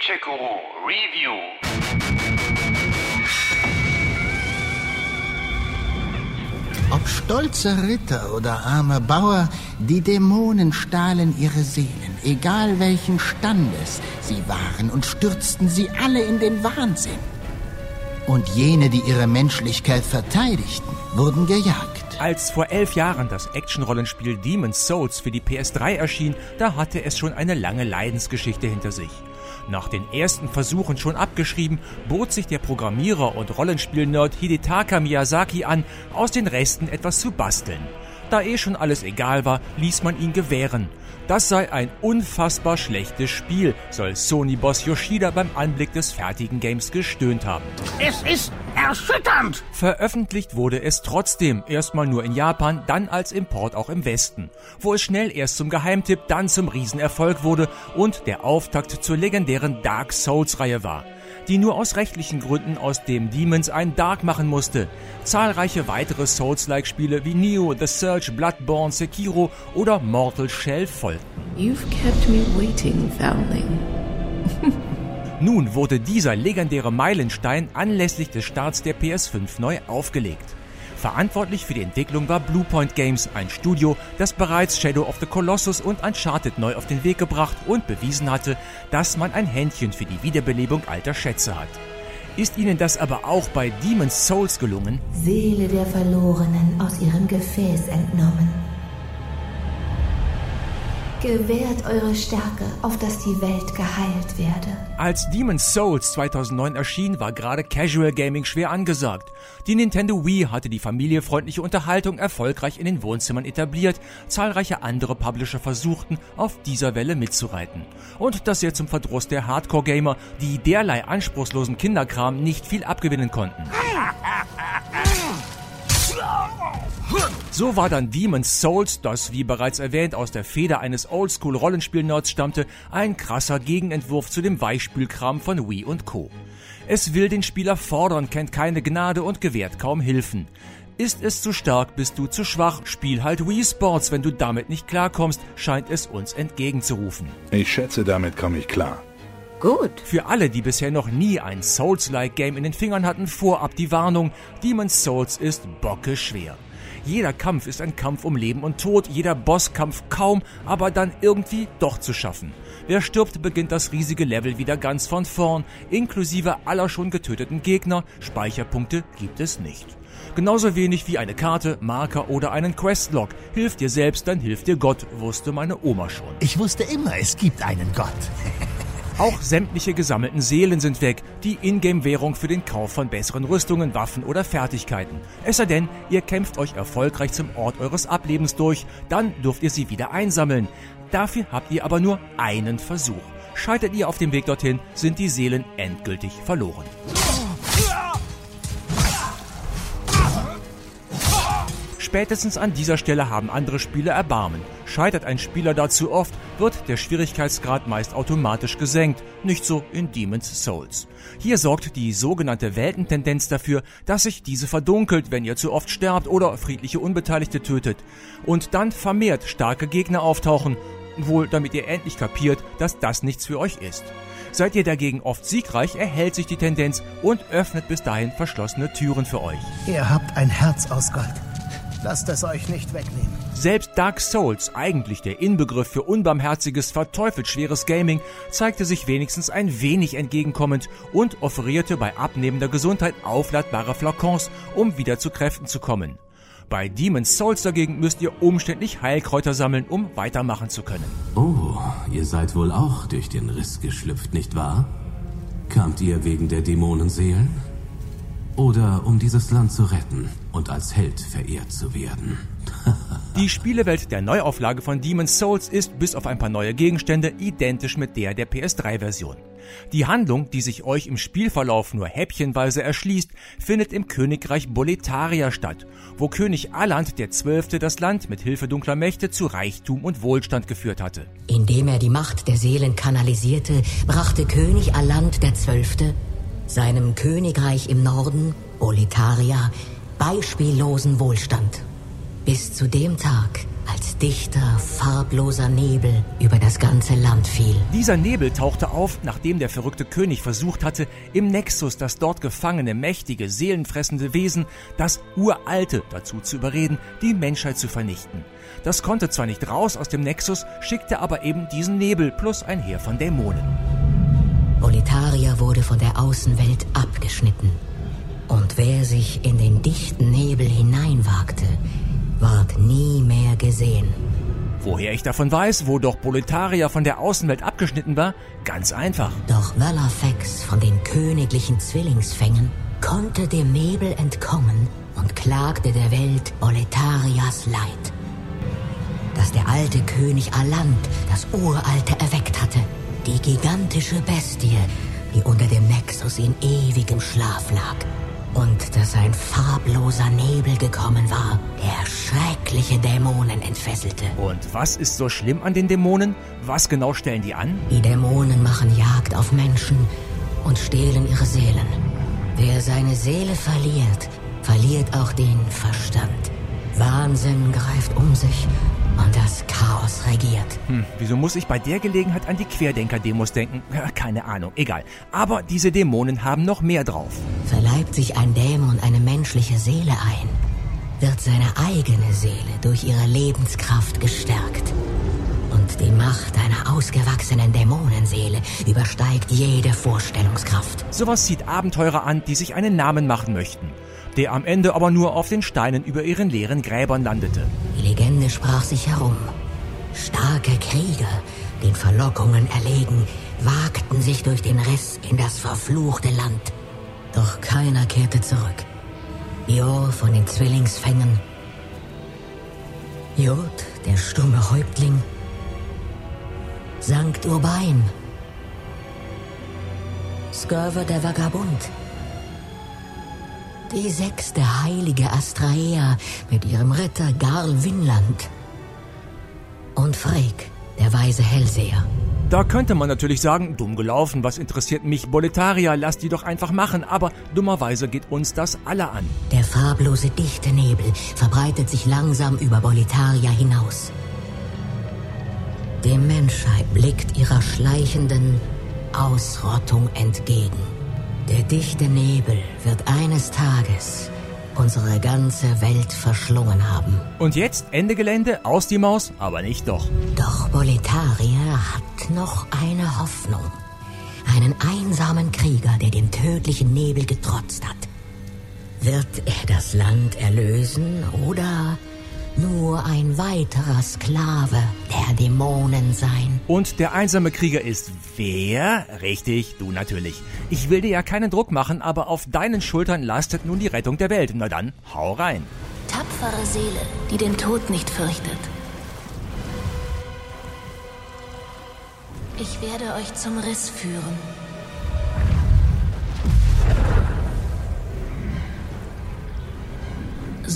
Gencheku Review. Ob stolzer Ritter oder armer Bauer, die Dämonen stahlen ihre Seelen, egal welchen Standes sie waren, und stürzten sie alle in den Wahnsinn. Und jene, die ihre Menschlichkeit verteidigten, wurden gejagt. Als vor elf Jahren das Action-Rollenspiel Demon's Souls für die PS3 erschien, da hatte es schon eine lange Leidensgeschichte hinter sich. Nach den ersten Versuchen schon abgeschrieben, bot sich der Programmierer und Rollenspiel-Nerd Hidetaka Miyazaki an, aus den Resten etwas zu basteln. Da eh schon alles egal war, ließ man ihn gewähren. Das sei ein unfassbar schlechtes Spiel, soll Sony-Boss Yoshida beim Anblick des fertigen Games gestöhnt haben. Es ist erschütternd! Veröffentlicht wurde es trotzdem, erstmal nur in Japan, dann als Import auch im Westen, wo es schnell erst zum Geheimtipp, dann zum Riesenerfolg wurde und der Auftakt zur legendären Dark Souls-Reihe war die nur aus rechtlichen Gründen aus dem Demons ein Dark machen musste. Zahlreiche weitere Souls-like-Spiele wie Neo, The Search, Bloodborne, Sekiro oder Mortal Shell folgten. You've kept me waiting, Foundling. Nun wurde dieser legendäre Meilenstein anlässlich des Starts der PS5 neu aufgelegt. Verantwortlich für die Entwicklung war Bluepoint Games, ein Studio, das bereits Shadow of the Colossus und Uncharted neu auf den Weg gebracht und bewiesen hatte, dass man ein Händchen für die Wiederbelebung alter Schätze hat. Ist Ihnen das aber auch bei Demon's Souls gelungen? Seele der Verlorenen aus ihrem Gefäß entnommen. Gewährt eure Stärke, auf dass die Welt geheilt werde. Als Demon's Souls 2009 erschien, war gerade Casual Gaming schwer angesagt. Die Nintendo Wii hatte die familiefreundliche Unterhaltung erfolgreich in den Wohnzimmern etabliert. Zahlreiche andere Publisher versuchten, auf dieser Welle mitzureiten. Und das sehr zum Verdruss der Hardcore-Gamer, die derlei anspruchslosen Kinderkram nicht viel abgewinnen konnten. So war dann Demon's Souls, das wie bereits erwähnt aus der Feder eines Oldschool-Rollenspiel-Nerds stammte, ein krasser Gegenentwurf zu dem Weichspülkram von Wii und Co. Es will den Spieler fordern, kennt keine Gnade und gewährt kaum Hilfen. Ist es zu stark, bist du zu schwach, spiel halt Wii Sports, wenn du damit nicht klarkommst, scheint es uns entgegenzurufen. Ich schätze, damit komme ich klar. Gut. Für alle, die bisher noch nie ein Souls-like Game in den Fingern hatten, vorab die Warnung, Demon's Souls ist bockeschwer. Jeder Kampf ist ein Kampf um Leben und Tod, jeder Bosskampf kaum, aber dann irgendwie doch zu schaffen. Wer stirbt, beginnt das riesige Level wieder ganz von vorn, inklusive aller schon getöteten Gegner, Speicherpunkte gibt es nicht. Genauso wenig wie eine Karte, Marker oder einen Questlog. Hilft dir selbst, dann hilft dir Gott, wusste meine Oma schon. Ich wusste immer, es gibt einen Gott. Auch sämtliche gesammelten Seelen sind weg, die Ingame-Währung für den Kauf von besseren Rüstungen, Waffen oder Fertigkeiten. Es sei denn, ihr kämpft euch erfolgreich zum Ort eures Ablebens durch, dann dürft ihr sie wieder einsammeln. Dafür habt ihr aber nur einen Versuch. Scheitert ihr auf dem Weg dorthin, sind die Seelen endgültig verloren. Spätestens an dieser Stelle haben andere Spieler Erbarmen. Scheitert ein Spieler dazu oft, wird der Schwierigkeitsgrad meist automatisch gesenkt, nicht so in Demon's Souls. Hier sorgt die sogenannte Weltentendenz dafür, dass sich diese verdunkelt, wenn ihr zu oft sterbt oder friedliche Unbeteiligte tötet. Und dann vermehrt starke Gegner auftauchen, wohl damit ihr endlich kapiert, dass das nichts für euch ist. Seid ihr dagegen oft siegreich, erhält sich die Tendenz und öffnet bis dahin verschlossene Türen für euch. Ihr habt ein Herz aus Gold. Lasst es euch nicht wegnehmen. Selbst Dark Souls, eigentlich der Inbegriff für unbarmherziges, verteufelt schweres Gaming, zeigte sich wenigstens ein wenig entgegenkommend und offerierte bei abnehmender Gesundheit aufladbare Flakons, um wieder zu Kräften zu kommen. Bei Demon's Souls dagegen müsst ihr umständlich Heilkräuter sammeln, um weitermachen zu können. Oh, ihr seid wohl auch durch den Riss geschlüpft, nicht wahr? Kamt ihr wegen der Dämonenseelen? Oder um dieses Land zu retten und als Held verehrt zu werden? Die Spielewelt der Neuauflage von Demon's Souls ist bis auf ein paar neue Gegenstände identisch mit der der PS3-Version. Die Handlung, die sich euch im Spielverlauf nur häppchenweise erschließt, findet im Königreich Boletaria statt, wo König Aland XII. das Land mit Hilfe dunkler Mächte zu Reichtum und Wohlstand geführt hatte. Indem er die Macht der Seelen kanalisierte, brachte König Aland XII. Seinem Königreich im Norden, Boletaria, beispiellosen Wohlstand. Bis zu dem Tag, als dichter, farbloser Nebel über das ganze Land fiel. Dieser Nebel tauchte auf, nachdem der verrückte König versucht hatte, im Nexus das dort gefangene, mächtige, seelenfressende Wesen, das Uralte, dazu zu überreden, die Menschheit zu vernichten. Das konnte zwar nicht raus aus dem Nexus, schickte aber eben diesen Nebel plus ein Heer von Dämonen. Bolitaria wurde von der Außenwelt abgeschnitten. Und wer sich in den dichten Nebel hineinwagte, ward nie mehr gesehen. Woher ich davon weiß, wo doch Boletaria von der Außenwelt abgeschnitten war? Ganz einfach. Doch Valafex von den königlichen Zwillingsfängen konnte dem Nebel entkommen und klagte der Welt Boletarias Leid. Dass der alte König Aland das Uralte erweckt hatte, die gigantische Bestie, die unter dem Nexus in ewigem Schlaf lag und dass ein farbloser Nebel gekommen war, der schreckliche Dämonen entfesselte. Und was ist so schlimm an den Dämonen? Was genau stellen die an? Die Dämonen machen Jagd auf Menschen und stehlen ihre Seelen. Wer seine Seele verliert, verliert auch den Verstand. Wahnsinn greift um sich und das Chaos regiert. Hm, wieso muss ich bei der Gelegenheit an die Querdenker-Demos denken? Keine Ahnung, egal. Aber diese Dämonen haben noch mehr drauf. Verleibt sich ein Dämon eine menschliche Seele ein, wird seine eigene Seele durch ihre Lebenskraft gestärkt. Und die Macht einer ausgewachsenen Dämonenseele übersteigt jede Vorstellungskraft. Sowas zieht Abenteurer an, die sich einen Namen machen möchten der am Ende aber nur auf den Steinen über ihren leeren Gräbern landete. Sprach sich herum. Starke Krieger, den Verlockungen erlegen, wagten sich durch den Riss in das verfluchte Land. Doch keiner kehrte zurück. Jor von den Zwillingsfängen, Jod, der stumme Häuptling, Sankt Urbain, Skirver der Vagabund, die sechste heilige Astraea mit ihrem Ritter Garl Winland. Und Freyk, der weise Hellseher. Da könnte man natürlich sagen, dumm gelaufen, was interessiert mich Boletaria, lass die doch einfach machen, aber dummerweise geht uns das alle an. Der farblose dichte Nebel verbreitet sich langsam über Boletaria hinaus. Die Menschheit blickt ihrer schleichenden Ausrottung entgegen. Der dichte Nebel wird eines Tages unsere ganze Welt verschlungen haben. Und jetzt Ende Gelände, aus die Maus, aber nicht doch. Doch Boletaria hat noch eine Hoffnung. Einen einsamen Krieger, der dem tödlichen Nebel getrotzt hat. Wird er das Land erlösen oder nur ein weiterer Sklave der Dämonen sein. Und der einsame Krieger ist wer? Richtig, du natürlich. Ich will dir ja keinen Druck machen, aber auf deinen Schultern lastet nun die Rettung der Welt. Na dann, hau rein. Tapfere Seele, die den Tod nicht fürchtet. Ich werde euch zum Riss führen.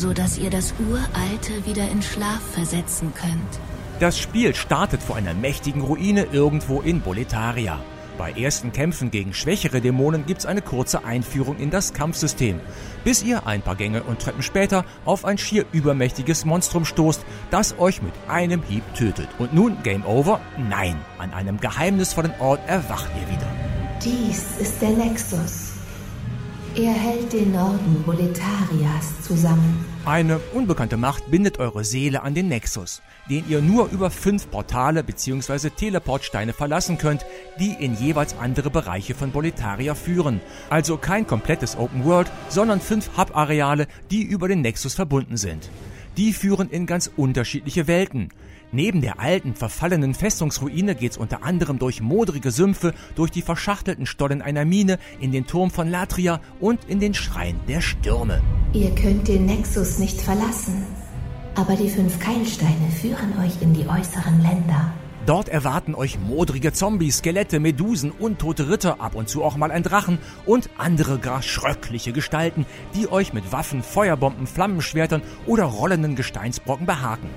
So dass ihr das Uralte wieder in Schlaf versetzen könnt. Das Spiel startet vor einer mächtigen Ruine irgendwo in Boletaria. Bei ersten Kämpfen gegen schwächere Dämonen gibt's eine kurze Einführung in das Kampfsystem, bis ihr ein paar Gänge und Treppen später auf ein schier übermächtiges Monstrum stoßt, das euch mit einem Hieb tötet. Und nun Game Over? Nein, an einem geheimnisvollen Ort erwacht ihr wieder. Dies ist der Nexus. Er hält den Norden Boletarias zusammen. Eine unbekannte Macht bindet eure Seele an den Nexus, den ihr nur über fünf Portale bzw. Teleportsteine verlassen könnt, die in jeweils andere Bereiche von Boletaria führen. Also kein komplettes Open World, sondern fünf Hub-Areale, die über den Nexus verbunden sind. Die führen in ganz unterschiedliche Welten. Neben der alten, verfallenen Festungsruine geht's unter anderem durch modrige Sümpfe, durch die verschachtelten Stollen einer Mine, in den Turm von Latria und in den Schrein der Stürme. Ihr könnt den Nexus nicht verlassen, aber die fünf Keilsteine führen euch in die äußeren Länder. Dort erwarten euch modrige Zombies, Skelette, Medusen, untote Ritter, ab und zu auch mal ein Drachen und andere gar schröckliche Gestalten, die euch mit Waffen, Feuerbomben, Flammenschwertern oder rollenden Gesteinsbrocken behaken.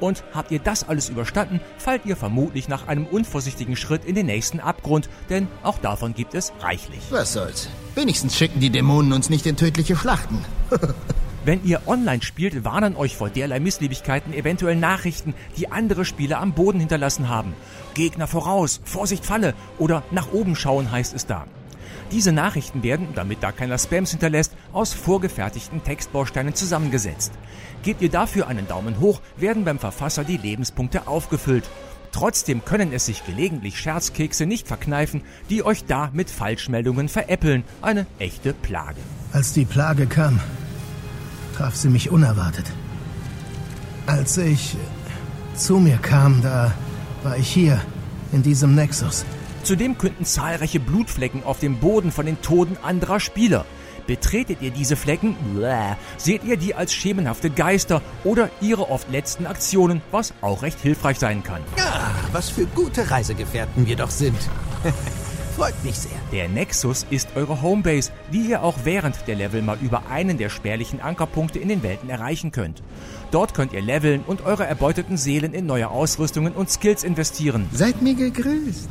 Und habt ihr das alles überstanden, fallt ihr vermutlich nach einem unvorsichtigen Schritt in den nächsten Abgrund, denn auch davon gibt es reichlich. Was soll's? Wenigstens schicken die Dämonen uns nicht in tödliche Schlachten. Wenn ihr online spielt, warnen euch vor derlei Missliebigkeiten eventuell Nachrichten, die andere Spieler am Boden hinterlassen haben. Gegner voraus, Vorsicht Falle oder nach oben schauen heißt es da. Diese Nachrichten werden, damit da keiner Spams hinterlässt, aus vorgefertigten Textbausteinen zusammengesetzt. Gebt ihr dafür einen Daumen hoch, werden beim Verfasser die Lebenspunkte aufgefüllt. Trotzdem können es sich gelegentlich Scherzkekse nicht verkneifen, die euch da mit Falschmeldungen veräppeln. Eine echte Plage. Als die Plage kam, traf sie mich unerwartet. Als ich zu mir kam, da war ich hier, in diesem Nexus. Zudem könnten zahlreiche Blutflecken auf dem Boden von den Toten anderer Spieler. Betretet ihr diese Flecken, bläh, seht ihr die als schemenhafte Geister oder ihre oft letzten Aktionen, was auch recht hilfreich sein kann. Ah, was für gute Reisegefährten wir doch sind. Freut mich sehr. Der Nexus ist eure Homebase, die ihr auch während der Level mal über einen der spärlichen Ankerpunkte in den Welten erreichen könnt. Dort könnt ihr leveln und eure erbeuteten Seelen in neue Ausrüstungen und Skills investieren. Seid mir gegrüßt.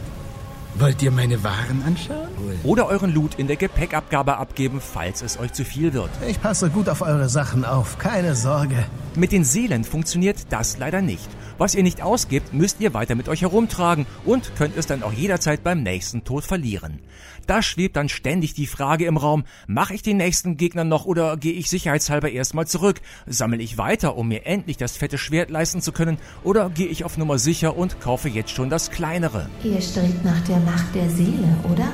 Wollt ihr meine Waren anschauen? Oder euren Loot in der Gepäckabgabe abgeben, falls es euch zu viel wird. Ich passe gut auf eure Sachen auf, keine Sorge. Mit den Seelen funktioniert das leider nicht. Was ihr nicht ausgibt, müsst ihr weiter mit euch herumtragen und könnt es dann auch jederzeit beim nächsten Tod verlieren. Da schwebt dann ständig die Frage im Raum, mache ich den nächsten Gegner noch oder gehe ich sicherheitshalber erstmal zurück? Sammle ich weiter, um mir endlich das fette Schwert leisten zu können oder gehe ich auf Nummer sicher und kaufe jetzt schon das kleinere? Ihr strebt nach der Macht der Seele, oder?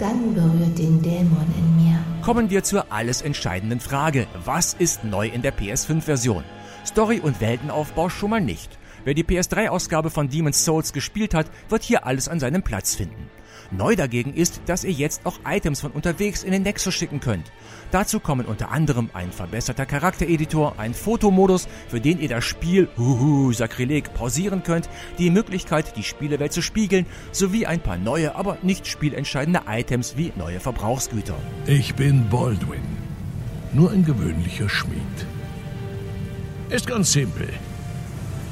Dann berührt den Dämon in mir. Kommen wir zur alles entscheidenden Frage. Was ist neu in der PS5-Version? Story und Weltenaufbau schon mal nicht. Wer die PS3-Ausgabe von Demon's Souls gespielt hat, wird hier alles an seinem Platz finden. Neu dagegen ist, dass ihr jetzt auch Items von unterwegs in den Nexus schicken könnt. Dazu kommen unter anderem ein verbesserter Charaktereditor, ein Fotomodus, für den ihr das Spiel, huhu, Sakrileg, pausieren könnt, die Möglichkeit, die Spielewelt zu spiegeln, sowie ein paar neue, aber nicht spielentscheidende Items wie neue Verbrauchsgüter. Ich bin Baldwin. Nur ein gewöhnlicher Schmied. Ist ganz simpel.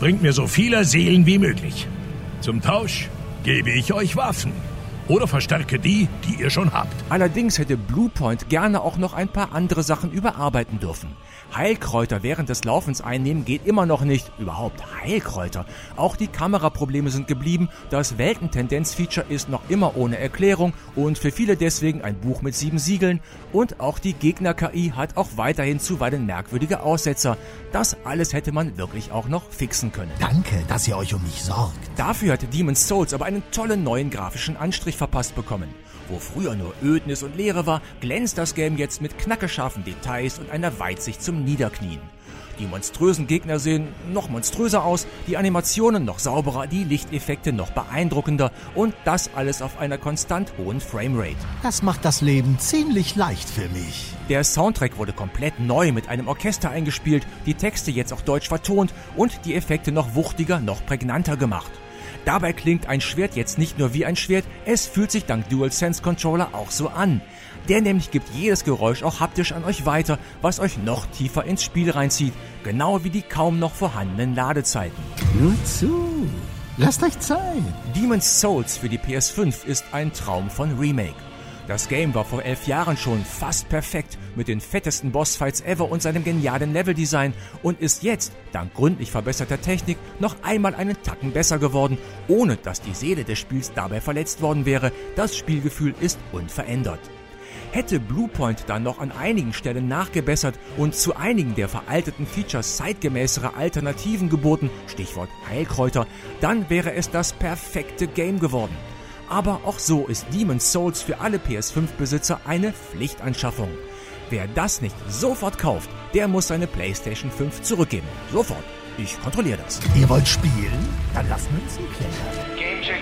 Bringt mir so viele Seelen wie möglich. Zum Tausch gebe ich euch Waffen oder verstärke die, die ihr schon habt. Allerdings hätte Bluepoint gerne auch noch ein paar andere Sachen überarbeiten dürfen. Heilkräuter während des Laufens einnehmen geht immer noch nicht. Überhaupt Heilkräuter. Auch die Kameraprobleme sind geblieben. Das Weltentendenz-Feature ist noch immer ohne Erklärung und für viele deswegen ein Buch mit sieben Siegeln. Und auch die Gegner-KI hat auch weiterhin zuweilen merkwürdige Aussetzer. Das alles hätte man wirklich auch noch fixen können. Danke, dass ihr euch um mich sorgt. Dafür hat Demon's Souls aber einen tollen neuen grafischen Anstrich verpasst bekommen. Wo früher nur Ödnis und Leere war, glänzt das Game jetzt mit knackescharfen Details und einer Weitsicht zum Niederknien. Die monströsen Gegner sehen noch monströser aus, die Animationen noch sauberer, die Lichteffekte noch beeindruckender und das alles auf einer konstant hohen Framerate. Das macht das Leben ziemlich leicht für mich. Der Soundtrack wurde komplett neu mit einem Orchester eingespielt, die Texte jetzt auch deutsch vertont und die Effekte noch wuchtiger, noch prägnanter gemacht. Dabei klingt ein Schwert jetzt nicht nur wie ein Schwert, es fühlt sich dank DualSense Controller auch so an. Der nämlich gibt jedes Geräusch auch haptisch an euch weiter, was euch noch tiefer ins Spiel reinzieht, genau wie die kaum noch vorhandenen Ladezeiten. Nur zu. Lasst euch Zeit. Demon's Souls für die PS5 ist ein Traum von Remake. Das Game war vor elf Jahren schon fast perfekt mit den fettesten Bossfights ever und seinem genialen Leveldesign und ist jetzt, dank gründlich verbesserter Technik, noch einmal einen Tacken besser geworden, ohne dass die Seele des Spiels dabei verletzt worden wäre. Das Spielgefühl ist unverändert. Hätte Bluepoint dann noch an einigen Stellen nachgebessert und zu einigen der veralteten Features zeitgemäßere Alternativen geboten, Stichwort Heilkräuter, dann wäre es das perfekte Game geworden. Aber auch so ist Demon's Souls für alle PS5-Besitzer eine Pflichtanschaffung. Wer das nicht sofort kauft, der muss seine PlayStation 5 zurückgeben. Sofort. Ich kontrolliere das. Ihr wollt spielen? Dann lassen wir uns einen Kleiner. Gamecheck